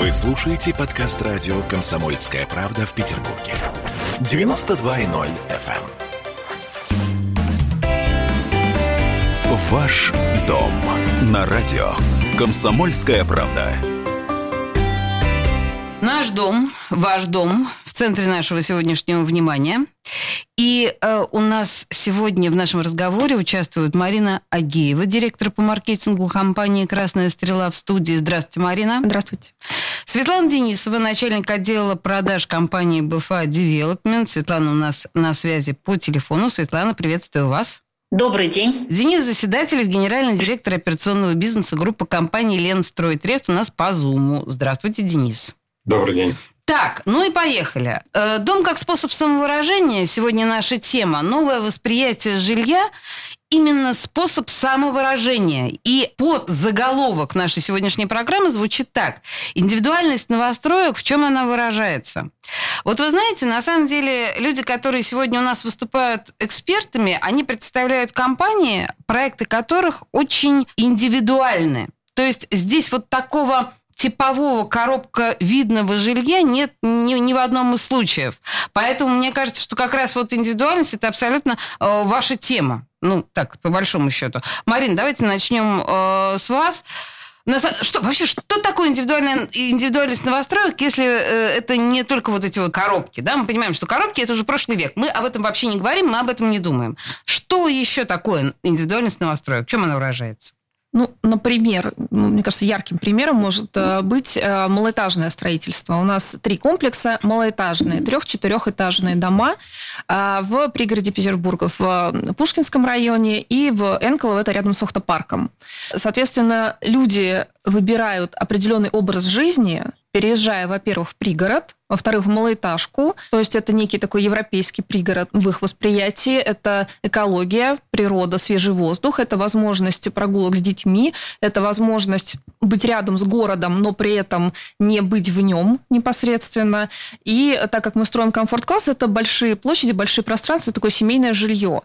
Вы слушаете подкаст радио «Комсомольская правда» в Петербурге. 92.0 FM. эм. Ваш дом на радио «Комсомольская правда». Наш дом, ваш дом в центре нашего сегодняшнего внимания. И э, у нас сегодня в нашем разговоре участвует Марина Агеева, директор по маркетингу компании «Красная стрела» в студии. Здравствуйте, Марина. Здравствуйте. Светлана Денисова, начальник отдела продаж компании БФА Development. Светлана у нас на связи по телефону. Светлана, приветствую вас. Добрый день. Денис Заседателев, генеральный директор операционного бизнеса группы компании «Ленстройтрест» у нас по Зуму. Здравствуйте, Денис. Добрый день. Так, ну и поехали. Э, Дом как способ самовыражения. Сегодня наша тема. Новое восприятие жилья именно способ самовыражения. И под заголовок нашей сегодняшней программы звучит так. Индивидуальность новостроек, в чем она выражается? Вот вы знаете, на самом деле люди, которые сегодня у нас выступают экспертами, они представляют компании, проекты которых очень индивидуальны. То есть здесь вот такого типового коробка видного жилья нет ни, ни в одном из случаев. Поэтому мне кажется, что как раз вот индивидуальность это абсолютно э, ваша тема. Ну, так, по большому счету. Марин, давайте начнем э, с вас. Что вообще, что такое индивидуальная, индивидуальность новостроек, если э, это не только вот эти вот коробки, да? Мы понимаем, что коробки это уже прошлый век. Мы об этом вообще не говорим, мы об этом не думаем. Что еще такое индивидуальность новостроек? В чем она выражается? Ну, например, ну, мне кажется, ярким примером может э, быть э, малоэтажное строительство. У нас три комплекса малоэтажные, трех-четырехэтажные дома э, в пригороде Петербурга, в Пушкинском районе и в Энколово, это рядом с Охтопарком. Соответственно, люди выбирают определенный образ жизни, переезжая, во-первых, в пригород, во-вторых, в малоэтажку, то есть это некий такой европейский пригород в их восприятии, это экология, природа, свежий воздух, это возможность прогулок с детьми, это возможность быть рядом с городом, но при этом не быть в нем непосредственно. И так как мы строим комфорт-класс, это большие площади, большие пространства, такое семейное жилье.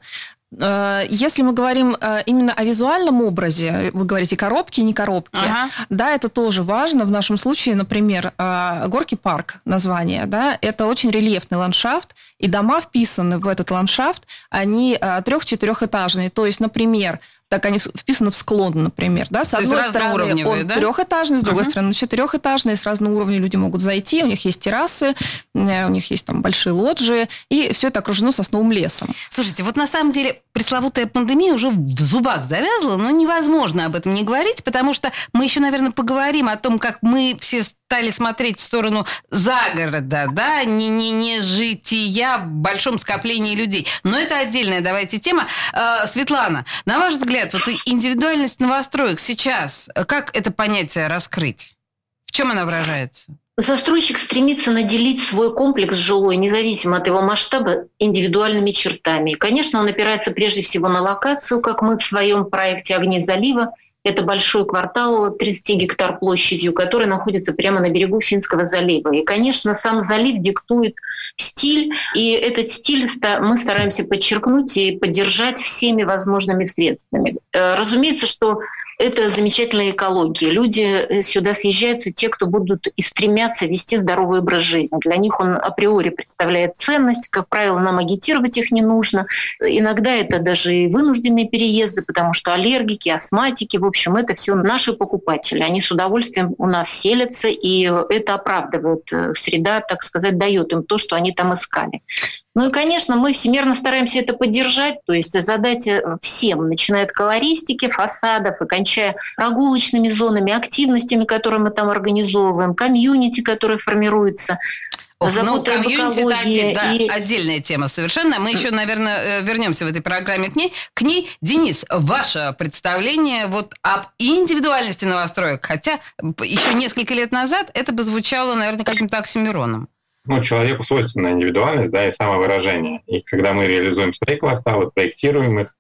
Э, если мы говорим э, именно о визуальном образе, вы говорите коробки, не коробки, ага. да, это тоже важно. В нашем случае, например, э, Горки парк название, да, это очень рельефный ландшафт, и дома вписаны в этот ландшафт, они трех-четырехэтажные. То есть, например, так они вписаны в склон, например, да, с То одной стороны он да? трехэтажный, с другой uh-huh. стороны четырехэтажный, с разного уровня люди могут зайти, у них есть террасы, у них есть там большие лоджии, и все это окружено сосновым лесом. Слушайте, вот на самом деле пресловутая пандемия уже в зубах завязла, но невозможно об этом не говорить, потому что мы еще, наверное, поговорим о том, как мы все стали смотреть в сторону загорода, да, не, не, не жития в большом скоплении людей. Но это отдельная, давайте, тема. Э, Светлана, на ваш взгляд, вот индивидуальность новостроек сейчас, как это понятие раскрыть? В чем она выражается? Застройщик стремится наделить свой комплекс жилой, независимо от его масштаба, индивидуальными чертами. И, конечно, он опирается прежде всего на локацию, как мы в своем проекте «Огни залива». Это большой квартал 30 гектар площадью, который находится прямо на берегу Финского залива. И, конечно, сам залив диктует стиль, и этот стиль мы стараемся подчеркнуть и поддержать всеми возможными средствами. Э, разумеется, что это замечательная экология. Люди э, сюда съезжаются, те, кто будут и стремятся вести здоровый образ жизни. Для них он априори представляет ценность. Как правило, нам агитировать их не нужно. Иногда это даже и вынужденные переезды, потому что аллергики, астматики, в общем, это все наши покупатели. Они с удовольствием у нас селятся, и это оправдывает. Э, среда, так сказать, дает им то, что они там искали. Ну и, конечно, мы всемирно стараемся это поддержать, то есть задать всем, начиная от колористики, фасадов и кончая прогулочными зонами, активностями, которые мы там организовываем, комьюнити, которые формируются. Ох, ну, комьюнити, да, да, и... отдельная тема совершенно. Мы еще, наверное, э, вернемся в этой программе к ней. К ней, Денис, ваше представление вот об индивидуальности новостроек, хотя еще несколько лет назад это бы звучало, наверное, каким-то оксюмероном ну, человеку свойственна индивидуальность, да, и самовыражение. И когда мы реализуем свои кварталы, проектируем их,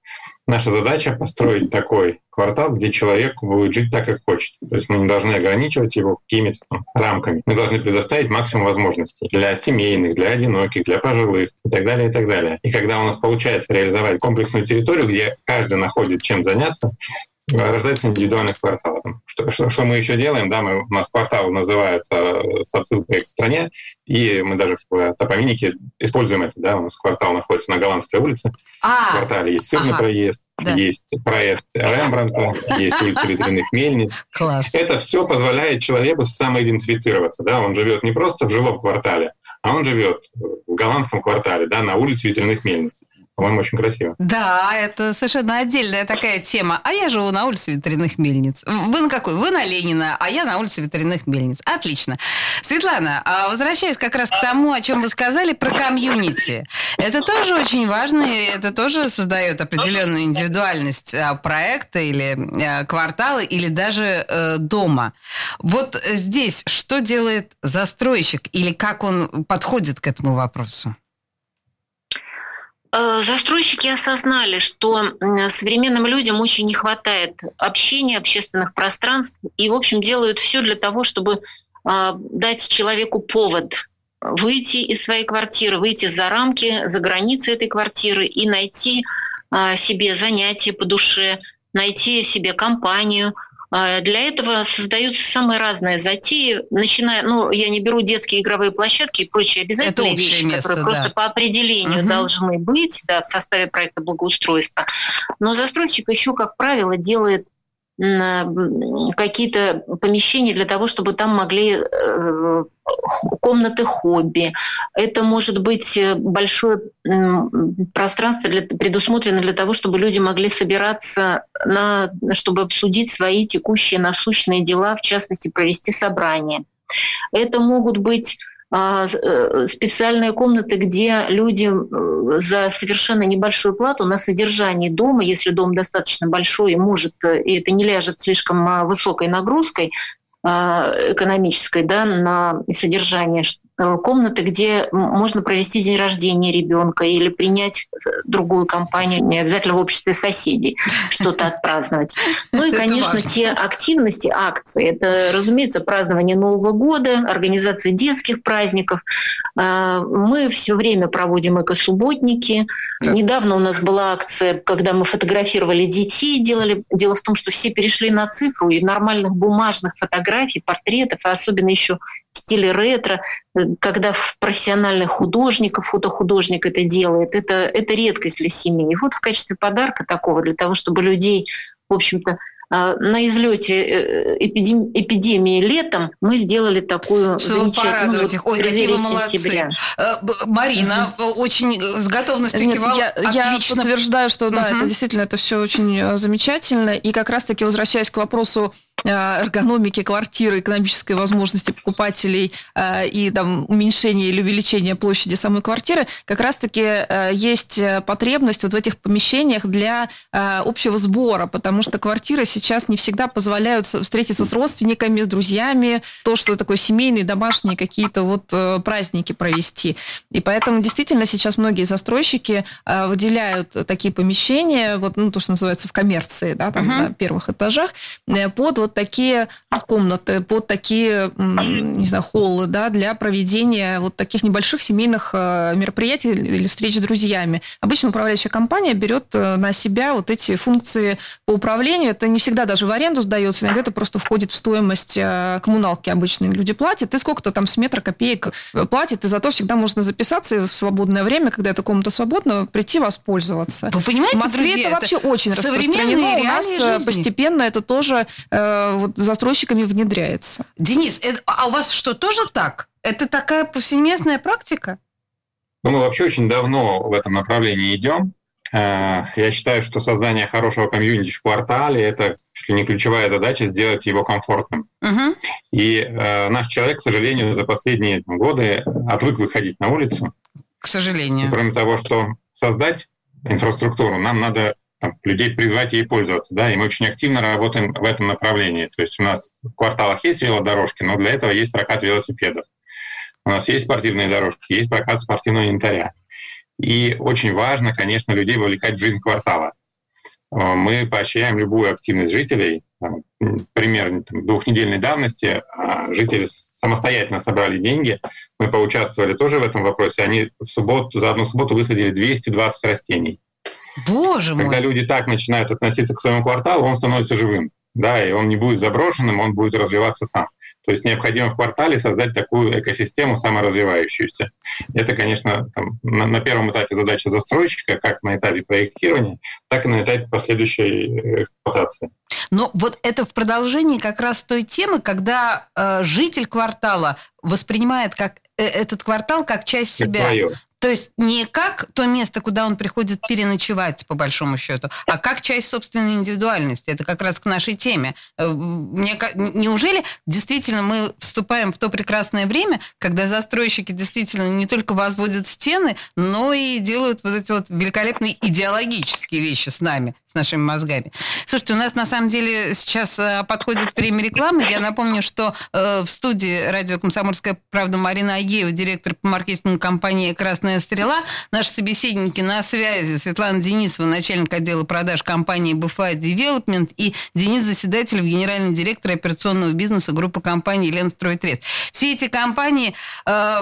наша задача построить такой квартал, где человек будет жить так, как хочет. То есть мы не должны ограничивать его какими-то рамками. Мы должны предоставить максимум возможностей для семейных, для одиноких, для пожилых и так далее, и так далее. И когда у нас получается реализовать комплексную территорию, где каждый находит чем заняться, рождается индивидуальных кварталов. Что, что, что мы еще делаем? Да, мы, у нас квартал называется э, с отсылкой к стране, и мы даже в топоминике используем это. Да, у нас квартал находится на Голландской улице. А, в квартале есть сырный ага. проезд, да. есть проезд Рембранта, есть улица ветряных мельниц. Класс. Это все позволяет человеку самоидентифицироваться. Да? Он живет не просто в жилом квартале, а он живет в голландском квартале, да, на улице ветряных мельниц. По-моему, очень красиво. Да, это совершенно отдельная такая тема. А я живу на улице ветряных мельниц. Вы на какой? Вы на Ленина, а я на улице ветряных мельниц. Отлично. Светлана, а возвращаясь как раз к тому, о чем вы сказали про комьюнити. Это тоже очень важно, и это тоже создает определенную индивидуальность а, проекта или а, квартала, или даже э, дома. Вот здесь что делает застройщик или как он подходит к этому вопросу? Э, застройщики осознали, что современным людям очень не хватает общения, общественных пространств, и, в общем, делают все для того, чтобы э, дать человеку повод выйти из своей квартиры, выйти за рамки, за границы этой квартиры и найти э, себе занятие по душе, найти себе компанию – а, для этого создаются самые разные затеи, начиная, ну, я не беру детские игровые площадки и прочие обязательные вещи, место, которые да. просто по определению угу. должны быть да, в составе проекта благоустройства. Но застройщик еще, как правило, делает какие-то помещения для того, чтобы там могли э, комнаты хобби. Это может быть э, большое пространство для, предусмотрено для того, чтобы люди могли собираться, на, чтобы обсудить свои текущие насущные дела, в частности, провести собрание. Это могут быть а, э, специальные комнаты, где люди за совершенно небольшую плату на содержании дома, если дом достаточно большой может, э, и это не ляжет слишком а, высокой нагрузкой, а, экономической да, на содержание комнаты, где можно провести день рождения ребенка или принять э, другую компанию, не обязательно в обществе соседей, что-то отпраздновать. Ну и, конечно, те активности, акции. Это, разумеется, празднование Нового года, организация детских праздников. Э, мы все время проводим эко-субботники. Недавно у нас была акция, когда мы фотографировали детей. Делали... Дело в том, что все перешли на цифру, и нормальных бумажных фотографий, портретов, а особенно еще в стиле ретро, когда профессиональных художников, фотохудожник это делает, это, это редкость для семьи. И вот в качестве подарка такого, для того, чтобы людей, в общем-то, а, на излете э, эпидем... эпидемии летом мы сделали такую Чтобы замечательную их. Ой, какие вы молодцы. Сентября. Э, Марина угу. очень с готовностью Нет, кивала. Я, Отлично. я подтверждаю, что да, угу. это действительно это все очень замечательно. И как раз-таки возвращаясь к вопросу Э, эргономики квартиры, экономической возможности покупателей э, и там, уменьшения или увеличения площади самой квартиры, как раз-таки э, есть потребность вот в этих помещениях для общего сбора, потому что квартиры сейчас не всегда позволяют встретиться с родственниками, с друзьями, то, что такое семейные, домашние какие-то вот праздники провести. И поэтому действительно сейчас многие застройщики выделяют такие помещения, вот, ну, то, что называется в коммерции, да, там uh-huh. на первых этажах, под вот такие комнаты, под такие, не знаю, холлы, да, для проведения вот таких небольших семейных э, мероприятий или встреч с друзьями. Обычно управляющая компания берет э, на себя вот эти функции по управлению. Это не всегда даже в аренду сдается, иногда это просто входит в стоимость э, коммуналки обычные люди платят. И сколько-то там с метра копеек платит, и зато всегда можно записаться в свободное время, когда эта комната свободна, прийти воспользоваться. Вы понимаете, в Москве друзья, это вообще очень распространено. У нас жизни. постепенно это тоже вот застройщиками внедряется. Денис, это, а у вас что, тоже так? Это такая повсеместная практика? Ну, мы вообще очень давно в этом направлении идем. Э, я считаю, что создание хорошего комьюнити в квартале – это чуть ли не ключевая задача сделать его комфортным. Угу. И э, наш человек, к сожалению, за последние годы отвык выходить на улицу. К сожалению. И кроме того, что создать инфраструктуру, нам надо там, людей призвать ей пользоваться. Да? И мы очень активно работаем в этом направлении. То есть у нас в кварталах есть велодорожки, но для этого есть прокат велосипедов. У нас есть спортивные дорожки, есть прокат спортивного инвентаря. И очень важно, конечно, людей вовлекать в жизнь квартала. Э, мы поощряем любую активность жителей. Пример двухнедельной давности а, жители самостоятельно собрали деньги. Мы поучаствовали тоже в этом вопросе. Они в субботу, за одну субботу высадили 220 растений. Боже Когда мой. люди так начинают относиться к своему кварталу, он становится живым. Да, и он не будет заброшенным, он будет развиваться сам. То есть необходимо в квартале создать такую экосистему саморазвивающуюся. Это, конечно, там, на, на первом этапе задача застройщика, как на этапе проектирования, так и на этапе последующей э, эксплуатации. Но вот это в продолжении как раз той темы, когда э, житель квартала воспринимает как э, этот квартал как часть Как себя. свое. То есть не как то место, куда он приходит переночевать, по большому счету, а как часть собственной индивидуальности. Это как раз к нашей теме. Э, Мне, неужели действительно мы вступаем в то прекрасное время, когда застройщики действительно не только возводят стены, но и делают вот эти вот великолепные идеологические вещи с нами, нашими мозгами. Слушайте, у нас на самом деле сейчас э, подходит время рекламы. Я напомню, что э, в студии радио «Комсомольская правда» Марина Агеева, директор по маркетингу компании «Красная стрела». Наши собеседники на связи. Светлана Денисова, начальник отдела продаж компании BFI Development и Денис Заседателев, генеральный директор операционного бизнеса группы компаний «Ленстройтрейд». Все эти компании э,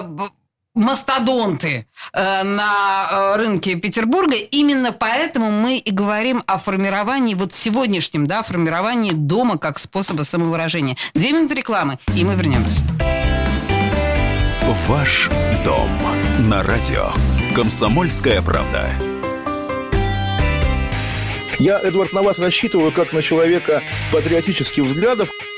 мастодонты э, на э, рынке Петербурга. Именно поэтому мы и говорим о формировании, вот сегодняшнем, да, формировании дома как способа самовыражения. Две минуты рекламы, и мы вернемся. Ваш дом на радио. Комсомольская правда. Я, Эдвард, на вас рассчитываю как на человека патриотических взглядов.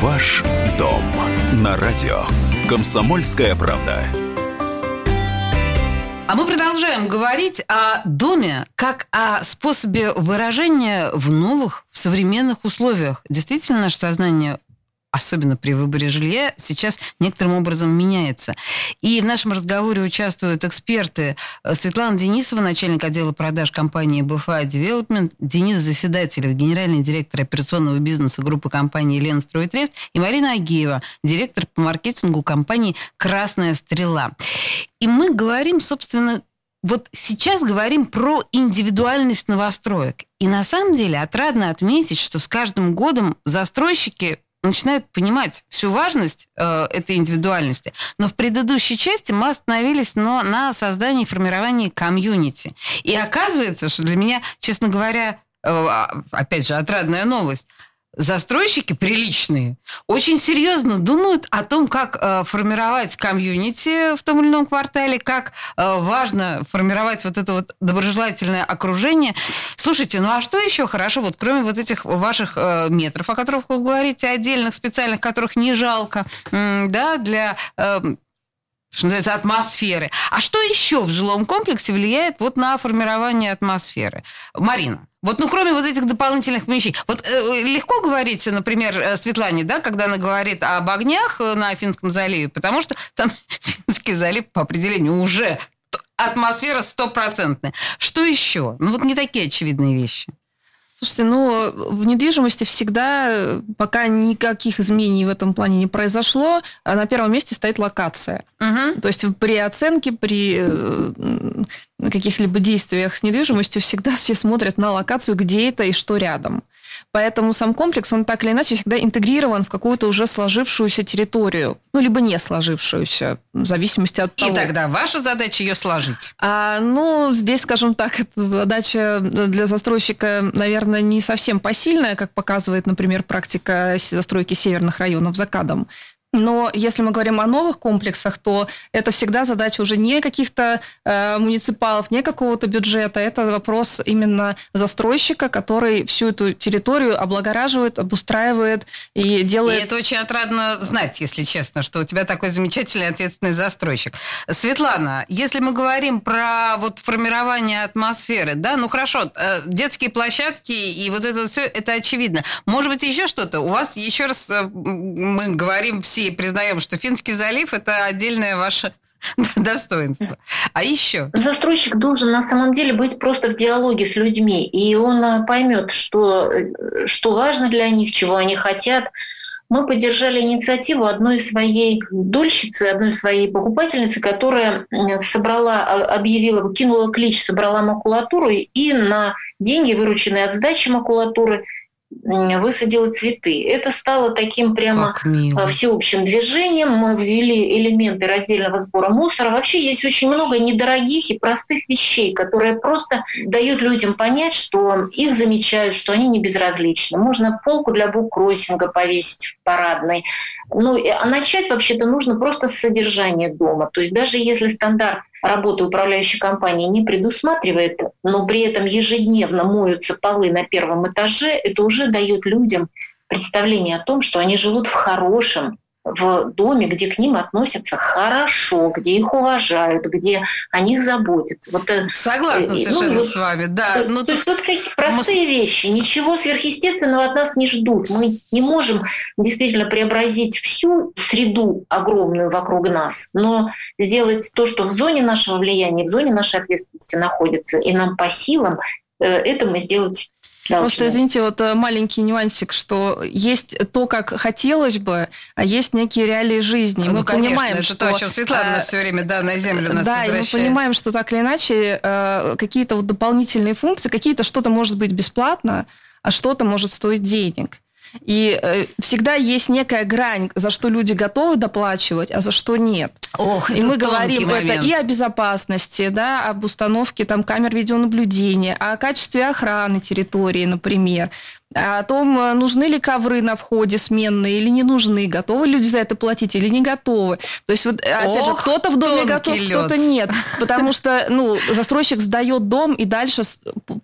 Ваш дом на радио «Комсомольская правда». А мы продолжаем говорить о доме как о способе выражения в новых, в современных условиях. Действительно, наше сознание особенно при выборе жилья, сейчас некоторым образом меняется. И в нашем разговоре участвуют эксперты э, Светлана Денисова, начальник отдела продаж компании BFI Development, Денис Заседателев, генеральный директор операционного бизнеса группы компании «Ленстройтрейд» и Марина Агеева, директор по маркетингу компании «Красная стрела». И мы говорим, собственно, вот сейчас говорим про индивидуальность новостроек. И на самом деле отрадно отметить, что с каждым годом застройщики начинают понимать всю важность э, этой индивидуальности. Но в предыдущей части мы остановились но, на создании и формировании комьюнити. И оказывается, что для меня, честно говоря, э, опять же, отрадная новость, застройщики приличные очень серьезно думают о том, как э, формировать комьюнити в том или ином квартале, как э, важно формировать вот это вот доброжелательное окружение. Слушайте, ну а что еще хорошо, вот кроме вот этих ваших э, метров, о которых вы говорите, отдельных, специальных, которых не жалко, да, для... э, что называется, атмосферы. А что еще в жилом комплексе влияет вот на формирование атмосферы? Марина, вот, ну, кроме вот этих дополнительных помещений. Вот э, легко говорить, например, э, Светлане, да, когда она говорит об огнях э, на Финском заливе, потому что там Финский залив по определению уже атмосфера стопроцентная. Что еще? Ну, вот не такие очевидные вещи. Слушайте, ну, в недвижимости всегда, э, пока никаких изменений в этом плане не произошло, а на первом месте стоит локация. Мгм. То есть при оценке, при э, каких-либо действиях с недвижимостью всегда все смотрят на локацию, где это и что рядом. Поэтому сам комплекс, он так или иначе всегда интегрирован в какую-то уже сложившуюся территорию, ну, либо не сложившуюся, в зависимости от того. И тогда ваша задача ее сложить. А, ну, здесь, скажем так, задача для застройщика, наверное, не совсем посильная, как показывает, например, практика застройки северных районов за КАДом. Но если мы говорим о новых комплексах, то это всегда задача уже не каких-то э, муниципалов, не какого-то бюджета. Это вопрос именно застройщика, который всю эту территорию облагораживает, обустраивает и И делает... это очень отрадно знать, если честно, что у тебя такой замечательный ответственный застройщик. Светлана, если мы говорим про вот формирование атмосферы, да, ну хорошо, э, детские площадки и вот это все, это очевидно. Может быть, еще что-то? У вас еще раз э, мы говорим все и признаем, что Финский залив это отдельная ваша достоинства. А еще? Застройщик должен на самом деле быть просто в диалоге с людьми, и он э, поймет, что, э, что важно для них, чего они хотят. Мы поддержали инициативу одной своей дольщицы, одной своей покупательницы, которая собрала, а, объявила, кинула клич, собрала макулатуру и на деньги, вырученные от сдачи макулатуры, высадила цветы. Это стало таким прямо а, всеобщим движением. Мы ввели элементы раздельного сбора мусора. Вообще есть очень много недорогих и простых вещей, которые просто дают людям понять, что их замечают, что они не безразличны. Можно полку для буккроссинга повесить в парадной. Ну, а начать вообще-то нужно просто с содержания дома. То есть даже если стандарт работы управляющей компании не предусматривает, но при этом ежедневно моются полы на первом этаже, это уже дает людям представление о том, что они живут в хорошем, в доме, где к ним относятся хорошо, где их уважают, где о них заботятся. Вот, э, Согласна ну, совершенно ну, с вами, да. То, ну, то есть вот такие простые мы... вещи, ничего сверхъестественного от нас не ждут. Мы не можем действительно преобразить всю среду огромную вокруг нас, но сделать то, что в зоне нашего влияния, в зоне нашей ответственности находится, и нам по силам, э, это мы сделать Должны. Просто, извините, вот э, маленький нюансик, что есть то, как хотелось бы, а есть некие реалии жизни. Ну, мы конечно, понимаем, это что... то, о чем Светлана нас все время да, на землю нас Да, возвращает. и мы понимаем, что так или иначе э, какие-то вот дополнительные функции, какие-то что-то может быть бесплатно, а что-то может стоить денег. И э, всегда есть некая грань, за что люди готовы доплачивать, а за что нет. Ох, и мы говорим момент. это и о безопасности, да, об установке там камер видеонаблюдения, о качестве охраны территории, например, о том, э, нужны ли ковры на входе сменные или не нужны, готовы люди за это платить или не готовы. То есть, вот, опять Ох, же, кто-то в доме готов, кто-то нет. Потому что ну, застройщик сдает дом, и дальше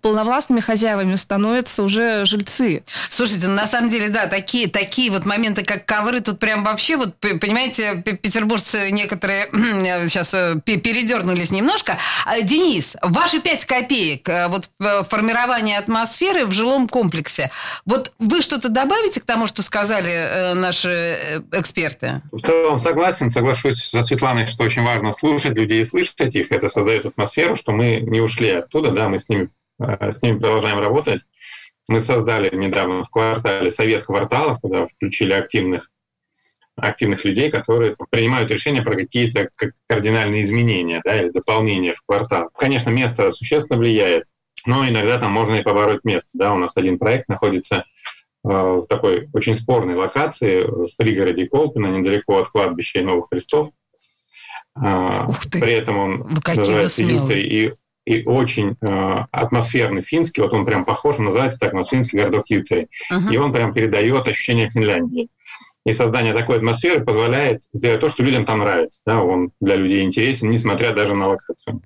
полновластными хозяевами становятся уже жильцы. Слушайте, ну, на самом деле, да, такие, такие вот моменты, как ковры, тут прям вообще, вот, понимаете, петербуржцы некоторые сейчас э, передернулись немножко. А, Денис, ваши пять копеек э, вот в формировании атмосферы в жилом комплексе. Вот вы что-то добавите к тому, что сказали э, наши э, эксперты? В целом согласен, соглашусь со Светланой, что очень важно слушать людей и слышать их. Это создает атмосферу, что мы не ушли оттуда, да, мы с ними, э, с ними продолжаем работать. Мы создали недавно в квартале совет кварталов, куда включили активных активных людей, которые принимают решения про какие-то кардинальные изменения да, или дополнения в квартал. Конечно, место существенно влияет но иногда там можно и побороть место. Да? У нас один проект находится э, в такой очень спорной локации в пригороде Колпина, недалеко от кладбища Новых Христов. А, Ух ты. При этом он называется Ютри и, и очень э, атмосферный финский, вот он прям похож, он называется так, у нас финский городок Ютри. Uh-huh. И он прям передает ощущение Финляндии. И создание такой атмосферы позволяет сделать то, что людям там нравится. Да? Он для людей интересен, несмотря даже на локацию.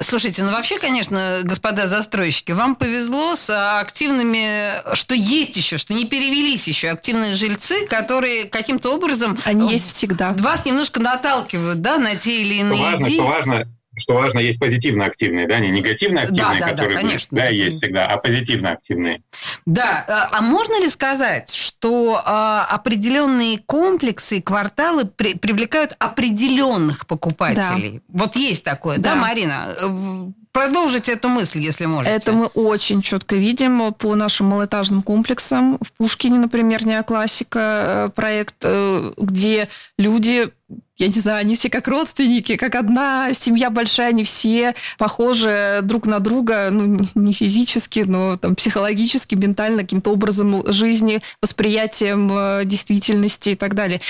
Слушайте, ну вообще, конечно, господа застройщики, вам повезло с активными, что есть еще, что не перевелись еще активные жильцы, которые каким-то образом... Они есть всегда. Вас немножко наталкивают, да, на те или иные что важно, идеи. Что важно, что важно, есть позитивно активные, да, не негативно активные, да, да, которые да, конечно, да, есть всегда, а позитивно активные. Да, а, а можно ли сказать, что а, определенные комплексы и кварталы при, привлекают определенных покупателей? Да. Вот есть такое, да, да Марина? Э, продолжить эту мысль, если можете. Это мы очень четко видим по нашим малоэтажным комплексам. В Пушкине, например, неоклассика э, проект, э, где люди я не знаю, они все как родственники, как одна семья большая, они все похожи друг на друга, ну, не физически, но там психологически, ментально, каким-то образом жизни, восприятием э, действительности и так далее.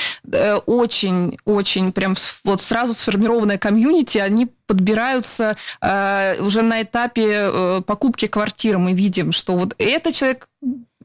Очень-очень прям вот сразу сформированная комьюнити, они подбираются э, уже на этапе э, покупки квартиры. Мы видим, что вот этот человек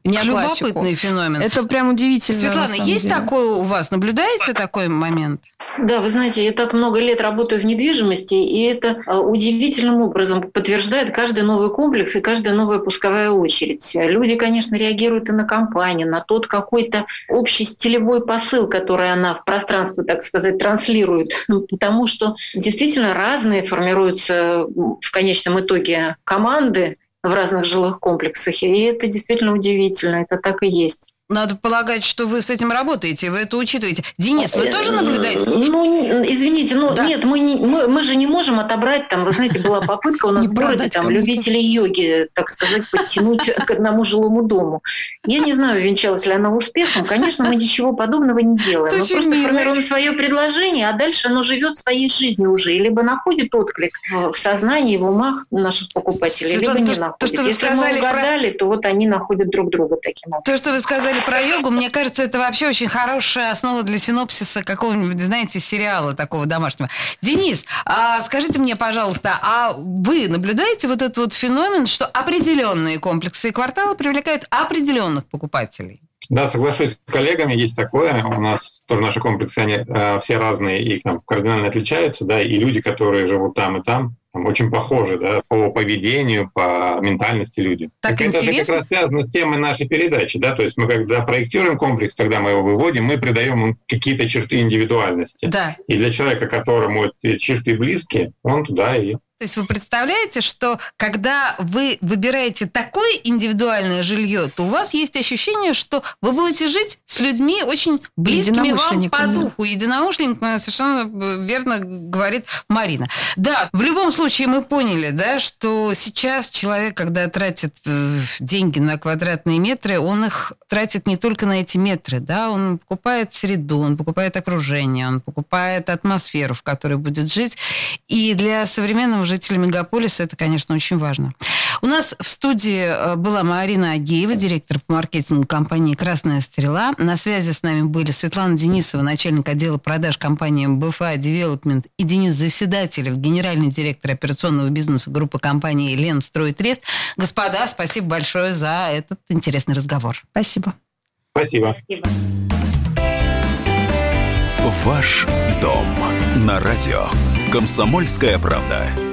не Любопытный феномен. Это прям удивительно. Светлана, есть деле. такое у вас? Наблюдаете такой момент? Да, вы знаете, я так много лет работаю в недвижимости, и это а, удивительным образом подтверждает каждый новый комплекс и каждая новая пусковая очередь. Люди, конечно, реагируют и на компанию, на тот какой-то общий стилевой посыл, который она в пространство, так сказать, транслирует, потому что действительно разные формируются в конечном итоге команды, в разных жилых комплексах. И это действительно удивительно, это так и есть. Надо полагать, что вы с этим работаете, вы это учитываете. Денис, вы тоже наблюдаете? Ну, извините, ну да. нет, мы, не, мы, мы же не можем отобрать, там, вы знаете, была попытка у нас в городе, там, любителей йоги, так сказать, подтянуть к одному жилому дому. Я не знаю, венчалась ли она успехом. Конечно, мы ничего подобного не делаем. Мы просто формируем свое предложение, а дальше оно живет своей жизнью уже. Либо находит отклик в сознании, в умах наших покупателей, либо не находит. Если мы угадали, то вот они находят друг друга таким образом. То, что вы сказали про йогу, мне кажется, это вообще очень хорошая основа для синопсиса какого-нибудь, знаете, сериала такого домашнего. Денис, а скажите мне, пожалуйста, а вы наблюдаете вот этот вот феномен, что определенные комплексы и кварталы привлекают определенных покупателей? Да, соглашусь с коллегами, есть такое. У нас тоже наши комплексы, они э, все разные и там, кардинально отличаются, да, и люди, которые живут там и там, там очень похожи, да, по поведению, по ментальности люди. Так это, интересно. это как раз связано с темой нашей передачи, да, то есть мы когда проектируем комплекс, когда мы его выводим, мы придаем ему какие-то черты индивидуальности. Да. И для человека, которому эти черты близки, он туда и то есть вы представляете, что когда вы выбираете такое индивидуальное жилье, то у вас есть ощущение, что вы будете жить с людьми очень близкими вам по духу. Единомышленниками, совершенно верно говорит Марина. Да, в любом случае мы поняли, да, что сейчас человек, когда тратит э, деньги на квадратные метры, он их тратит не только на эти метры, да, он покупает среду, он покупает окружение, он покупает атмосферу, в которой будет жить. И для современного жителя мегаполиса это, конечно, очень важно. У нас в студии э, была Марина Агеева, директор по маркетингу компании «Красная стрела». На связи с нами были Светлана Денисова, начальник отдела продаж компании БФА Девелопмент и Денис Заседателев, генеральный директор операционного бизнеса группы компании «Лен Стройтрест». Господа, спасибо большое за этот интересный разговор. Спасибо. Спасибо. Спасибо. Ваш дом на радио. Комсомольская правда.